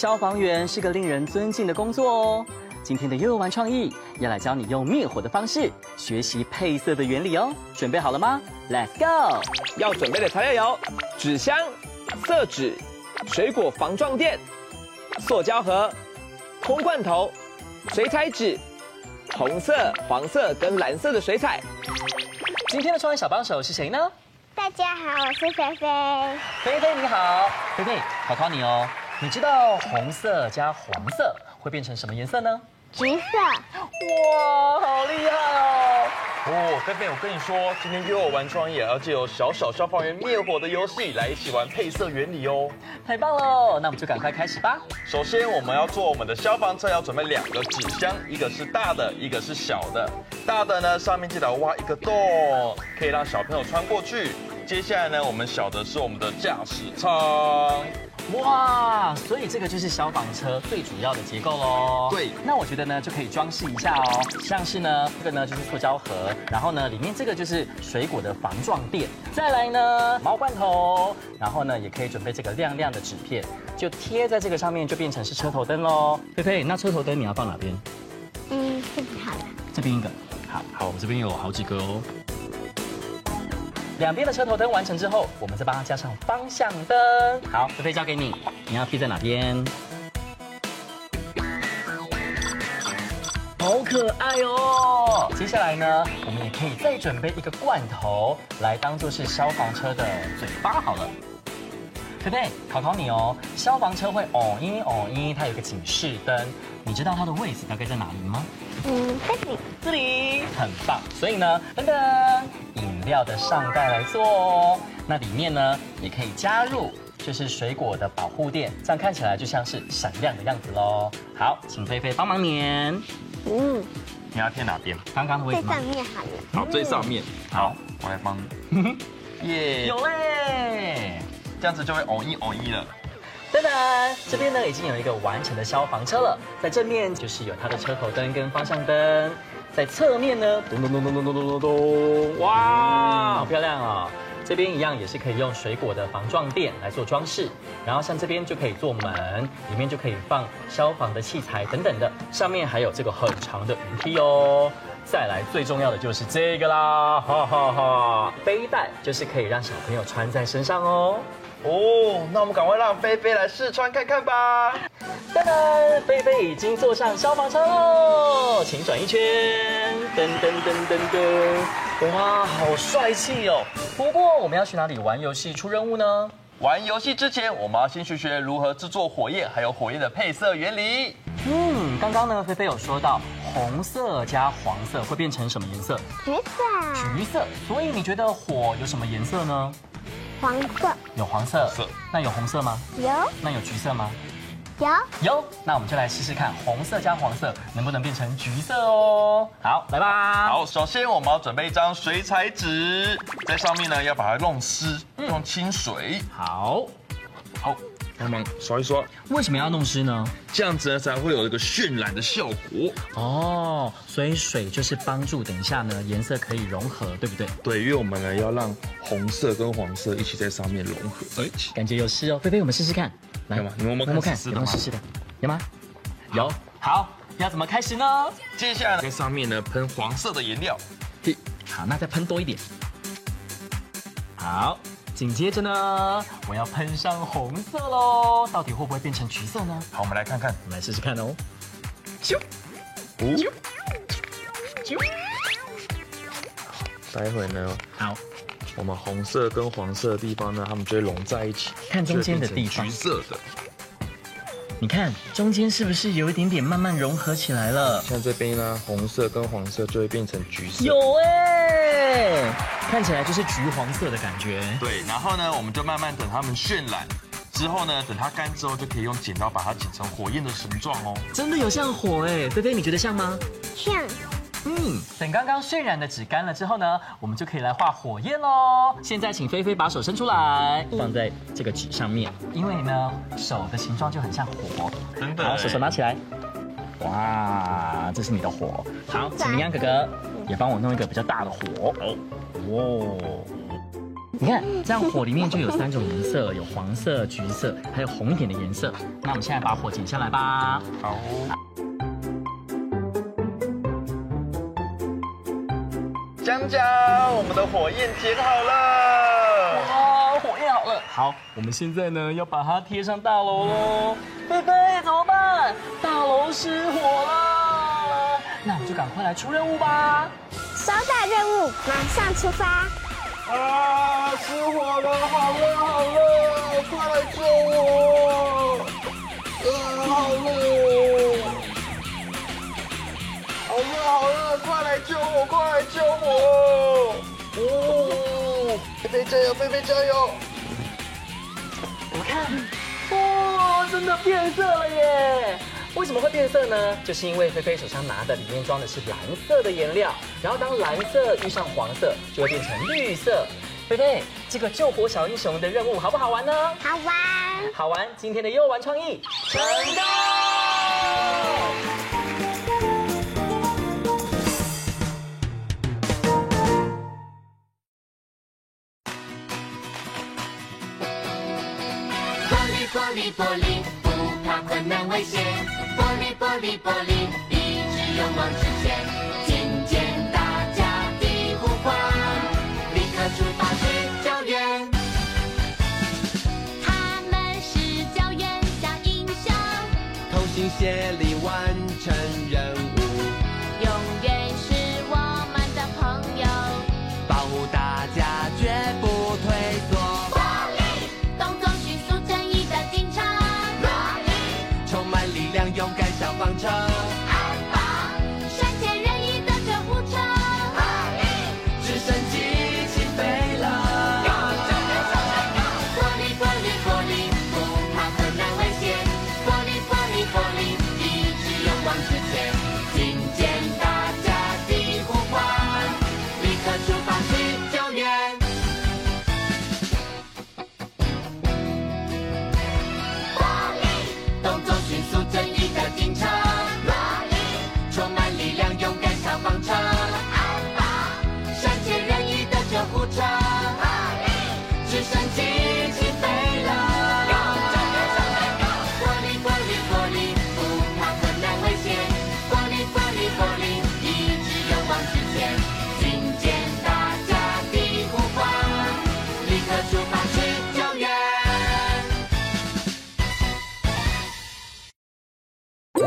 消防员是个令人尊敬的工作哦。今天的悠悠玩创意要来教你用灭火的方式学习配色的原理哦。准备好了吗？Let's go！要准备的材料有纸箱、色纸、水果防撞垫、塑胶盒、空罐头、水彩纸、红色、黄色跟蓝色的水彩。今天的创意小帮手是谁呢？大家好，我是菲菲。菲菲你好，菲菲考考你哦，你知道红色加黄色会变成什么颜色呢？橘色。哇，好厉害哦！哦，菲菲，我跟你说，今天悠悠玩创意也要借由小小消防员灭火的游戏来一起玩配色原理哦。太棒了，那我们就赶快开始吧。首先，我们要做我们的消防车，要准备两个纸箱，一个是大的，一个是小的。大的呢，上面记得挖一个洞，可以让小朋友穿过去。接下来呢，我们小的是我们的驾驶舱。哇，所以这个就是消防车最主要的结构喽。对，那我觉得呢就可以装饰一下哦，像是呢这个呢就是塑胶盒，然后呢里面这个就是水果的防撞垫，再来呢毛罐头，然后呢也可以准备这个亮亮的纸片，就贴在这个上面，就变成是车头灯喽。菲菲，那车头灯你要放哪边？嗯，这边好了。这边一个。好，好，我们这边有好几个哦。两边的车头灯完成之后，我们再帮它加上方向灯。好，菲菲交给你，你要贴在哪边？好可爱哦！接下来呢，我们也可以再准备一个罐头来当做是消防车的嘴巴好了。菲菲，考考你哦，消防车会哦一哦一，它有个警示灯，你知道它的位置大概在哪里吗？嗯，这里，这里很棒。所以呢，等等。饮料的上盖来做哦，那里面呢也可以加入，就是水果的保护垫，这样看起来就像是闪亮的样子喽。好，请菲菲帮忙粘。嗯，你要贴哪边？刚刚的位置吗？最上面好了。好，最上面。好，我来帮你。耶，有嘞，这样子就会哦一哦一了。噔噔，这边呢已经有一个完成的消防车了，在正面就是有它的车头灯跟方向灯。在侧面呢，咚咚咚咚咚咚咚咚咚，哇，好漂亮啊！这边一样也是可以用水果的防撞垫来做装饰，然后像这边就可以做门，里面就可以放消防的器材等等的，上面还有这个很长的云梯哦。再来最重要的就是这个啦，哈哈哈，背带就是可以让小朋友穿在身上哦。哦，那我们赶快让菲菲来试穿看看吧。噔噔，菲菲已经坐上消防车喽，请转一圈。噔噔噔噔噔，哇，好帅气哦！不过我们要去哪里玩游戏出任务呢？玩游戏之前，我们要先学学如何制作火焰，还有火焰的配色原理。嗯，刚刚呢，菲菲有说到红色加黄色会变成什么颜色？橘色。橘色。所以你觉得火有什么颜色呢？黄色，有黄色，色，那有红色吗？有，那有橘色吗？有，有，那我们就来试试看，红色加黄色能不能变成橘色哦？好，来吧。好，首先我们要准备一张水彩纸，在上面呢要把它弄湿，用清水。好，好。帮忙刷一刷，为什么要弄湿呢？这样子呢才会有一个渲染的效果哦。所以水就是帮助等一下呢颜色可以融合，对不对？对，因为我们呢要让红色跟黄色一起在上面融合。哎，感觉有湿哦。菲菲，我们试试看，来，你们摸摸看，有没有湿湿的？有吗？有。好，要怎么开始呢？接下来在上面呢喷黄色的颜料。嘿，好，那再喷多一点。好。紧接着呢，我要喷上红色喽，到底会不会变成橘色呢？好，我们来看看，我们来试试看哦。咻，咻，咻。待会呢，好，我们红色跟黄色的地方呢，它们就会融在一起。看中间的地方，橘色的。你看中间是不是有一点点慢慢融合起来了？像这边呢，红色跟黄色就会变成橘色。有哎，看起来就是橘黄色的感觉。对，然后呢，我们就慢慢等它们渲染，之后呢，等它干之后，就可以用剪刀把它剪成火焰的形状哦。真的有像火哎，菲菲你觉得像吗？像。嗯，等刚刚渲染的纸干了之后呢，我们就可以来画火焰喽。现在请菲菲把手伸出来，放在这个纸上面，因为呢，手的形状就很像火。真的。好，手手拿起来。哇，这是你的火。好，请明阳哥哥也帮我弄一个比较大的火。哦，你看，这样火里面就有三种颜色，有黄色、橘色，还有红一点的颜色。那我们现在把火剪下来吧。好。江江，我们的火焰点好了。哇，火焰好了。好，我们现在呢要把它贴上大楼喽。菲菲，怎么办？大楼失火了。那我们就赶快来出任务吧。收到任务，马上出发。啊！失火了，好热好热，快来救我！菲菲加油，菲菲加油！我看，哇，真的变色了耶！为什么会变色呢？就是因为菲菲手上拿的里面装的是蓝色的颜料，然后当蓝色遇上黄色，就会变成绿色。菲菲，这个救火小英雄的任务好不好玩呢？好玩，好玩！今天的又玩创意成功。璃玻璃玻璃，不怕困难危险。玻璃玻璃玻璃，一直勇往直前。听见大家的呼唤，立刻出发去救援。他们是救援小英雄，同心协力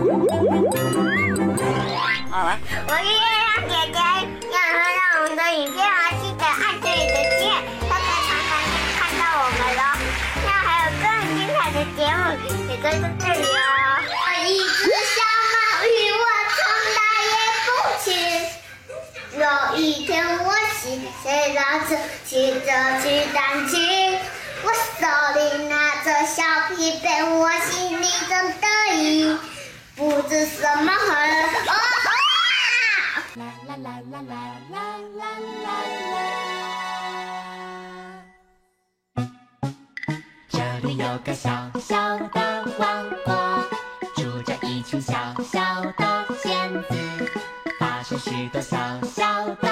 我是月亮姐姐，要让我们的影片啊，记得按这里的键，就可以常常看到我们喽。那还有更精彩的节目也在这里哦。我一只小毛鱼，我从来也不吃。有一天我骑着老车，骑着去弹琴，我手里拿着小皮鞭，我心里真得意，不知什么好了。哦啦啦啦啦啦啦啦啦啦。这里有个小小的王国，住着一群小小的仙子，发生许多小小的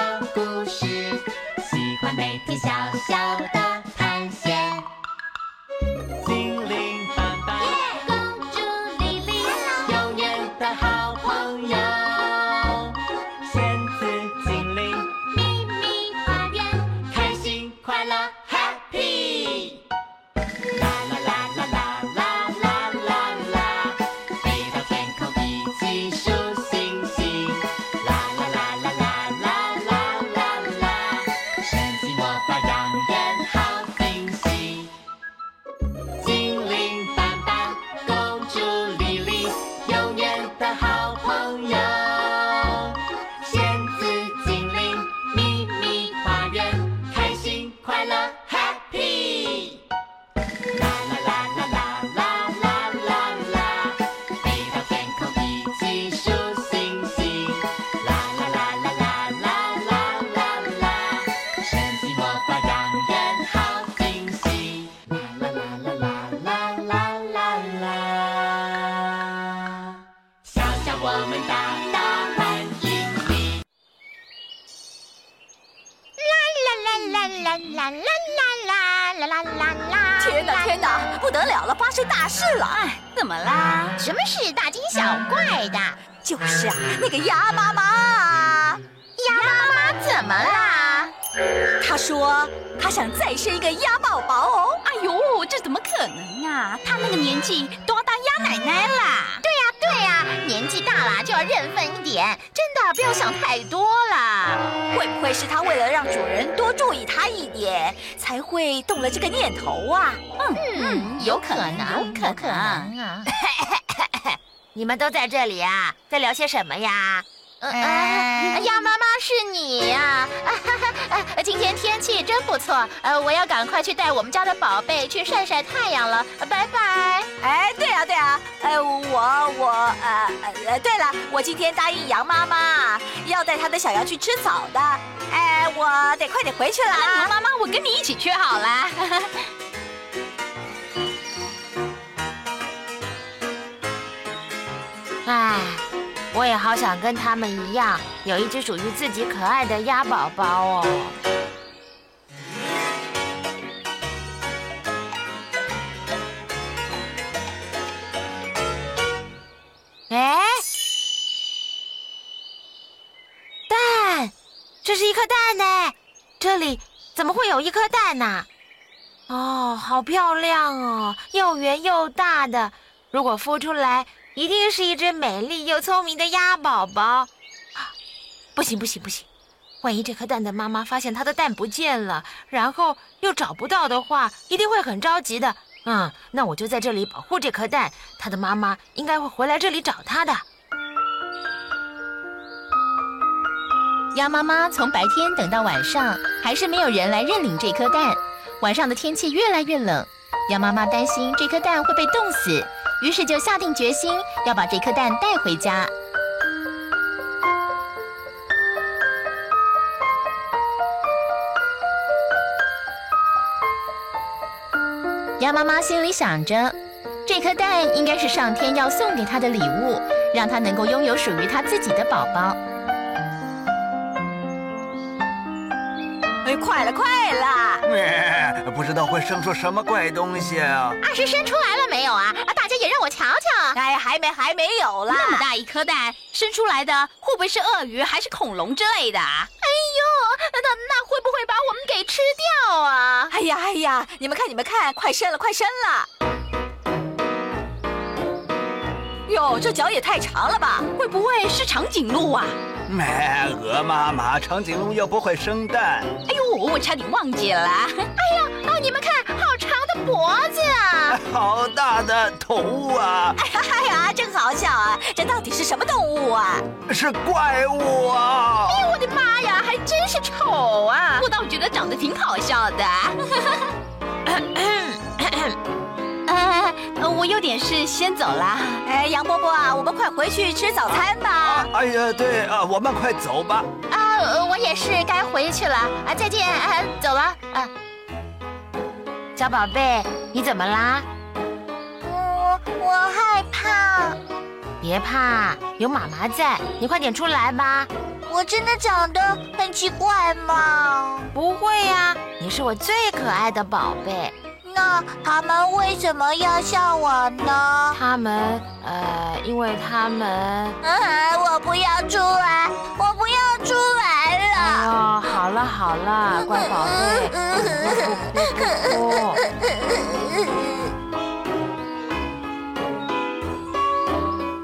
啦啦啦！天哪天哪，不得了了，发生大事了！哎，怎么啦？什么事大惊小怪的？就是啊，那个鸭妈妈。鸭妈妈怎么啦？她说她想再生一个鸭宝宝哦。哎呦，这怎么可能啊？她那个年纪都要当鸭奶奶啦。年纪大了就要认份一点，真的不要想太多了。会不会是他为了让主人多注意他一点，才会动了这个念头啊？嗯嗯，有可能，有可能啊。你们都在这里啊，在聊些什么呀？嗯，鸭妈妈是你呀！今天天气真不错，呃，我要赶快去带我们家的宝贝去晒晒太阳了，拜拜。哎，对啊，对啊，哎，我我呃呃，对了，我今天答应羊妈妈要带她的小羊去吃草的，哎，我得快点回去了啊。羊妈妈，我跟你一起去好了。哎。我也好想跟他们一样，有一只属于自己可爱的鸭宝宝哦。哎，蛋，这是一颗蛋呢！这里怎么会有一颗蛋呢？哦，好漂亮哦，又圆又大的，如果孵出来。一定是一只美丽又聪明的鸭宝宝，啊！不行不行不行，万一这颗蛋的妈妈发现它的蛋不见了，然后又找不到的话，一定会很着急的。嗯，那我就在这里保护这颗蛋，它的妈妈应该会回来这里找它的。鸭妈妈从白天等到晚上，还是没有人来认领这颗蛋。晚上的天气越来越冷，鸭妈妈担心这颗蛋会被冻死。于是就下定决心要把这颗蛋带回家。鸭妈妈心里想着，这颗蛋应该是上天要送给她的礼物，让她能够拥有属于她自己的宝宝。哎，快了，快了！哎，不知道会生出什么怪东西啊！二十生出来了没有啊？啊，大家也让我瞧瞧。哎，还没，还没有啦。那么大一颗蛋，生出来的会不会是鳄鱼还是恐龙之类的？啊哎呦，那那会不会把我们给吃掉啊？哎呀哎呀，你们看你们看，快生了，快生了！哟，这脚也太长了吧？会不会是长颈鹿啊？没，鹅妈妈，长颈鹿又不会生蛋。哎呦，我差点忘记了。哎呀，啊，你们看，好长的脖子啊，好大的头啊！哎呀哎呀，真好笑啊！这到底是什么动物啊？是怪物啊！哎呦，我的妈呀，还真是丑啊！我倒觉得长得挺好笑的。呃，我有点事，先走了。哎，杨伯伯啊，我们快回去吃早餐吧。啊、哎呀，对啊，我们快走吧。啊，我也是该回去了。啊，再见，啊，走了。啊，小宝贝，你怎么啦？我我害怕。别怕，有妈妈在，你快点出来吧。我真的长得很奇怪吗？不会呀，你是我最可爱的宝贝。那他们为什么要笑我呢？他们，呃，因为他们……嗯，我不要出来，我不要出来了。哎呦，好了好了，乖宝贝。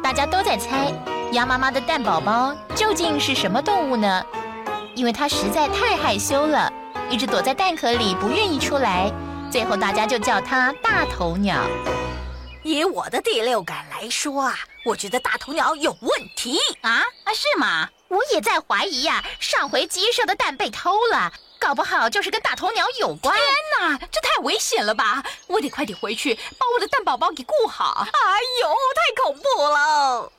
大家都在猜，鸭妈妈的蛋宝宝究竟是什么动物呢？因为它实在太害羞了，一直躲在蛋壳里不愿意出来。最后，大家就叫它大头鸟。以我的第六感来说啊，我觉得大头鸟有问题啊啊，是吗？我也在怀疑呀、啊。上回鸡舍的蛋被偷了，搞不好就是跟大头鸟有关。天哪，这太危险了吧！我得快点回去把我的蛋宝宝给顾好。哎呦，太恐怖了！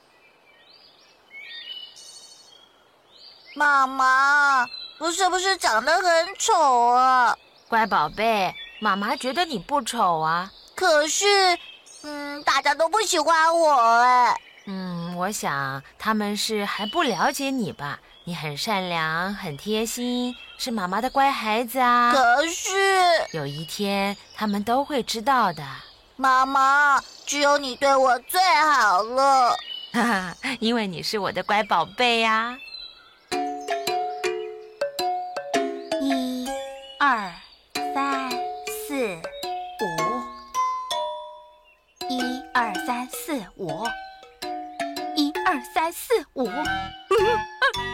妈妈，我是不是长得很丑啊？乖宝贝。妈妈觉得你不丑啊，可是，嗯，大家都不喜欢我哎。嗯，我想他们是还不了解你吧，你很善良，很贴心，是妈妈的乖孩子啊。可是有一天，他们都会知道的。妈妈，只有你对我最好了。哈哈，因为你是我的乖宝贝呀。一、二、三、四、五。一二三四五。一二三四五。嗯，哎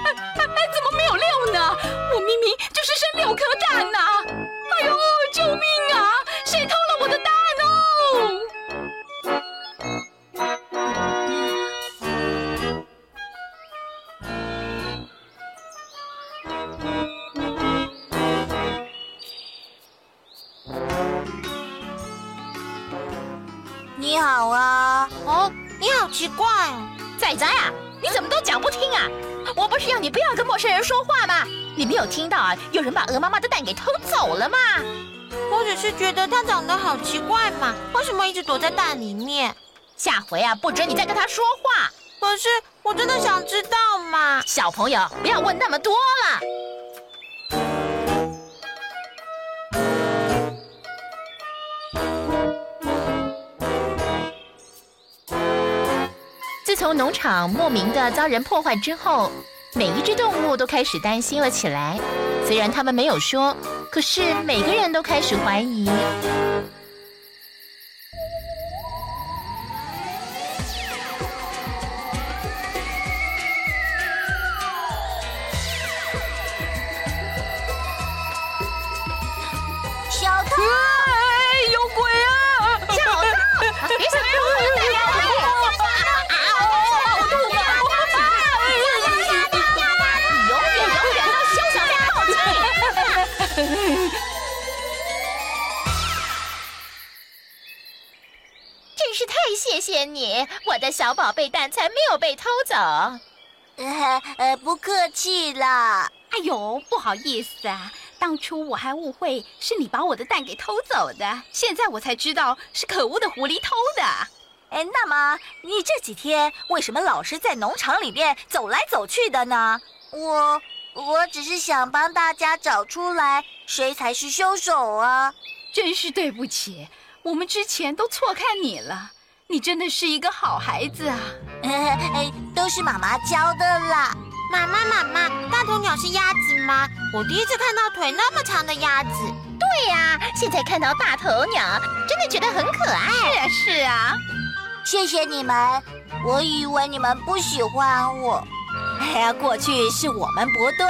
哎哎，怎么没有六呢？我明明就是生六颗蛋呐！哎呦，救命啊！谁偷了我的蛋啊？我不是要你不要跟陌生人说话吗？你没有听到啊？有人把鹅妈妈的蛋给偷走了吗？我只是觉得它长得好奇怪嘛，为什么一直躲在蛋里面？下回啊，不准你再跟它说话。可是我真的想知道嘛。小朋友，不要问那么多了。从农场莫名的遭人破坏之后，每一只动物都开始担心了起来。虽然他们没有说，可是每个人都开始怀疑。谢谢你，我的小宝贝蛋才没有被偷走。呃呃，不客气啦。哎呦，不好意思啊，当初我还误会是你把我的蛋给偷走的，现在我才知道是可恶的狐狸偷的。哎，那么你这几天为什么老是在农场里面走来走去的呢？我我只是想帮大家找出来谁才是凶手啊！真是对不起，我们之前都错看你了。你真的是一个好孩子啊！哎，都是妈妈教的啦。妈妈，妈妈，大头鸟是鸭子吗？我第一次看到腿那么长的鸭子。对呀，现在看到大头鸟，真的觉得很可爱。是啊，是啊。谢谢你们，我以为你们不喜欢我。哎呀，过去是我们不对，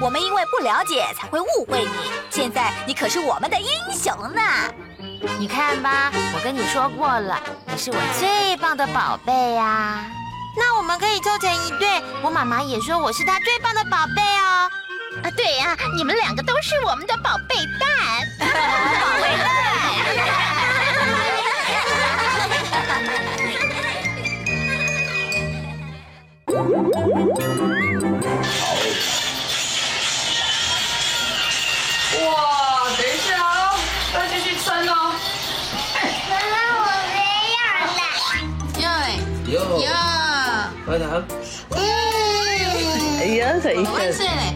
我们因为不了解才会误会你。现在你可是我们的英雄呢。你看吧，我跟你说过了，你是我最棒的宝贝呀。那我们可以凑成一对，我妈妈也说我是她最棒的宝贝哦。啊，对呀，你们两个都是我们的宝贝蛋。宝贝蛋。哎呀，才一万岁嘞！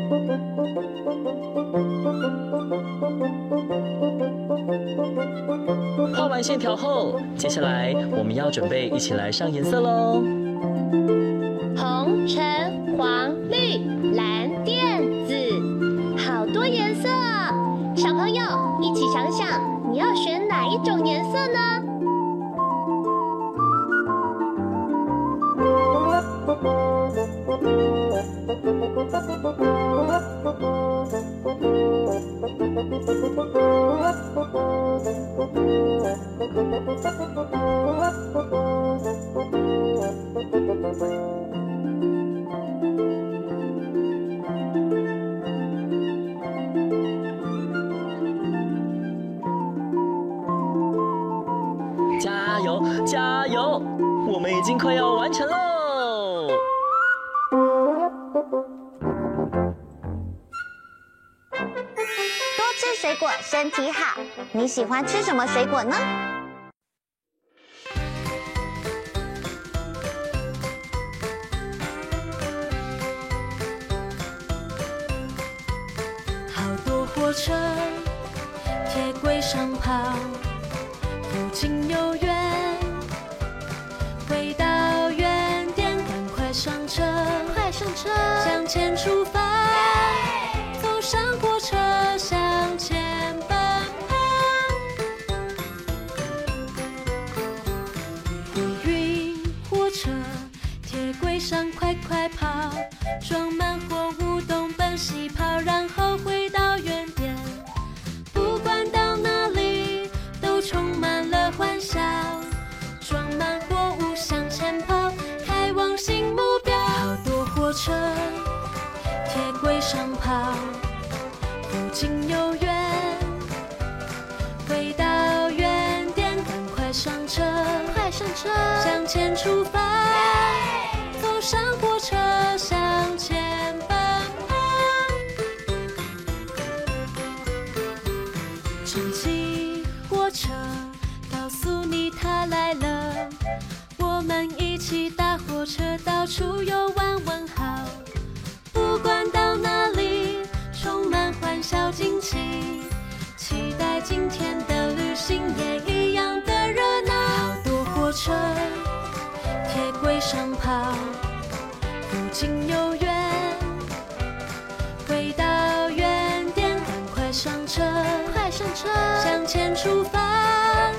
线条后，接下来我们要准备一起来上颜色喽。红、橙、黄、绿、蓝、靛、加油，加油！我们已经快要完成喽。水果，身体好。你喜欢吃什么水果呢？好多火车，铁轨上跑，附近有缘，回到原点，赶快上车，快上车，向前出发，快快跑，装满货物东奔西跑，然后回到原点。不管到哪里，都充满了欢笑，装满货物向前跑，开往新目标。好多火车，铁轨上跑，不近有缘，回到原点，赶快上车，快上车，向前出发，走上向前出发，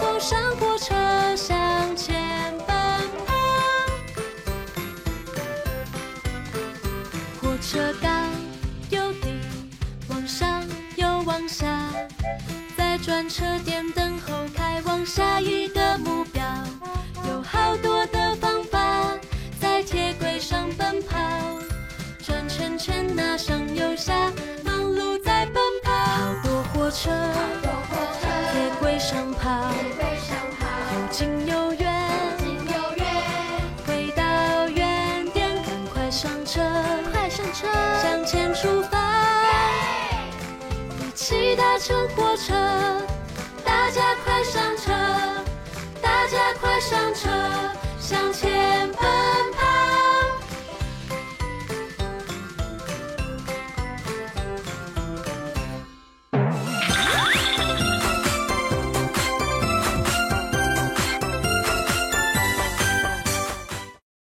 坐上火车，向前奔跑。火车高又低，往上又往下，在转车点等候，开往下一个目车，铁轨上跑，有近有远，回到原点，赶快上车，快上车，向前出发，一起搭乘火车，大家快上车，大家快上车，向前奔跑。